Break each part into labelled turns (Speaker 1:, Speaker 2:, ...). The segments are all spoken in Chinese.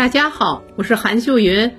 Speaker 1: 大家好，我是韩秀云，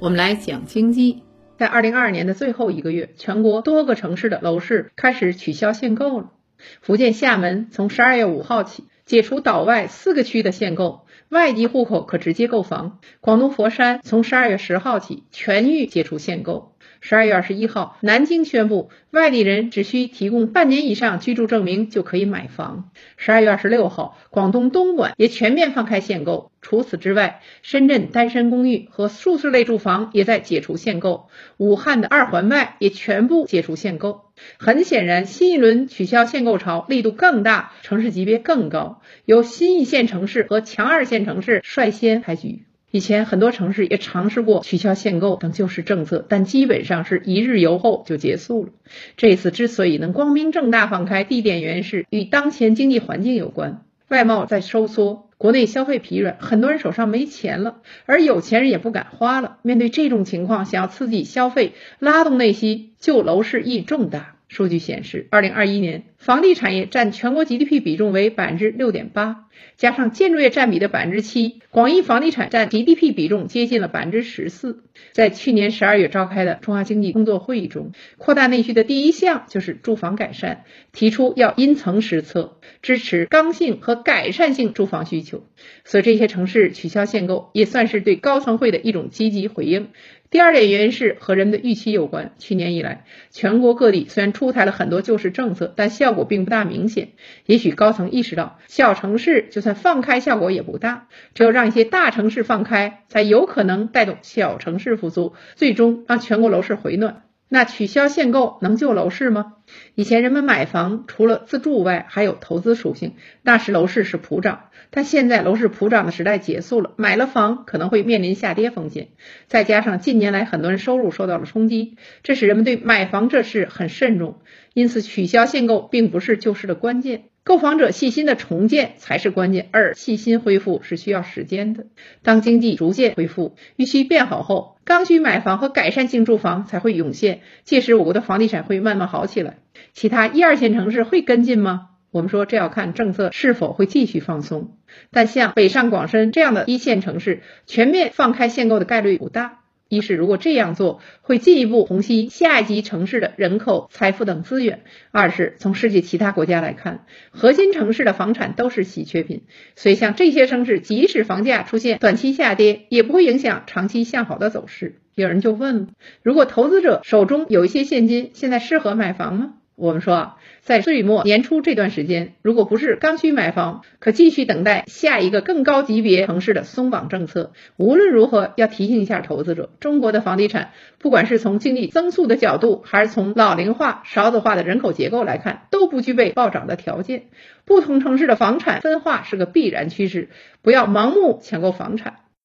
Speaker 1: 我们来讲经济。在二零二二年的最后一个月，全国多个城市的楼市开始取消限购了。福建厦门从十二月五号起解除岛外四个区的限购，外地户口可直接购房。广东佛山从十二月十号起全域解除限购。十二月二十一号，南京宣布外地人只需提供半年以上居住证明就可以买房。十二月二十六号，广东东莞也全面放开限购。除此之外，深圳单身公寓和数字类住房也在解除限购。武汉的二环外也全部解除限购。很显然，新一轮取消限购潮力度更大，城市级别更高，由新一线城市和强二线城市率先开局。以前很多城市也尝试过取消限购等救市政策，但基本上是一日游后就结束了。这次之所以能光明正大放开，地点原是与当前经济环境有关。外贸在收缩，国内消费疲软，很多人手上没钱了，而有钱人也不敢花了。面对这种情况，想要刺激消费、拉动内需，救楼市意义重大。数据显示，二零二一年房地产业占全国 GDP 比重为百分之六点八，加上建筑业占比的百分之七，广义房地产占 GDP 比重接近了百分之十四。在去年十二月召开的中央经济工作会议中，扩大内需的第一项就是住房改善，提出要因层施策，支持刚性和改善性住房需求。所以这些城市取消限购，也算是对高层会的一种积极回应。第二点原因是和人们的预期有关。去年以来，全国各地虽然出台了很多救市政策，但效果并不大明显。也许高层意识到，小城市就算放开，效果也不大。只有让一些大城市放开，才有可能带动小城市复苏，最终让全国楼市回暖。那取消限购能救楼市吗？以前人们买房除了自住外，还有投资属性，那时楼市是普涨。但现在楼市普涨的时代结束了，买了房可能会面临下跌风险。再加上近年来很多人收入受到了冲击，这使人们对买房这事很慎重。因此，取消限购并不是救市的关键。购房者信心的重建才是关键，二信心恢复是需要时间的。当经济逐渐恢复，预期变好后，刚需买房和改善性住房才会涌现，届时我国的房地产会慢慢好起来。其他一二线城市会跟进吗？我们说这要看政策是否会继续放松。但像北上广深这样的一线城市，全面放开限购的概率不大。一是如果这样做会进一步虹吸下一级城市的人口、财富等资源；二是从世界其他国家来看，核心城市的房产都是稀缺品，所以像这些城市，即使房价出现短期下跌，也不会影响长期向好的走势。有人就问：如果投资者手中有一些现金，现在适合买房吗？我们说，在岁末年初这段时间，如果不是刚需买房，可继续等待下一个更高级别城市的松绑政策。无论如何，要提醒一下投资者，中国的房地产，不管是从经济增速的角度，还是从老龄化、少子化的人口结构来看，都不具备暴涨的条件。不同城市的房产分化是个必然趋势，不要盲目抢购房产。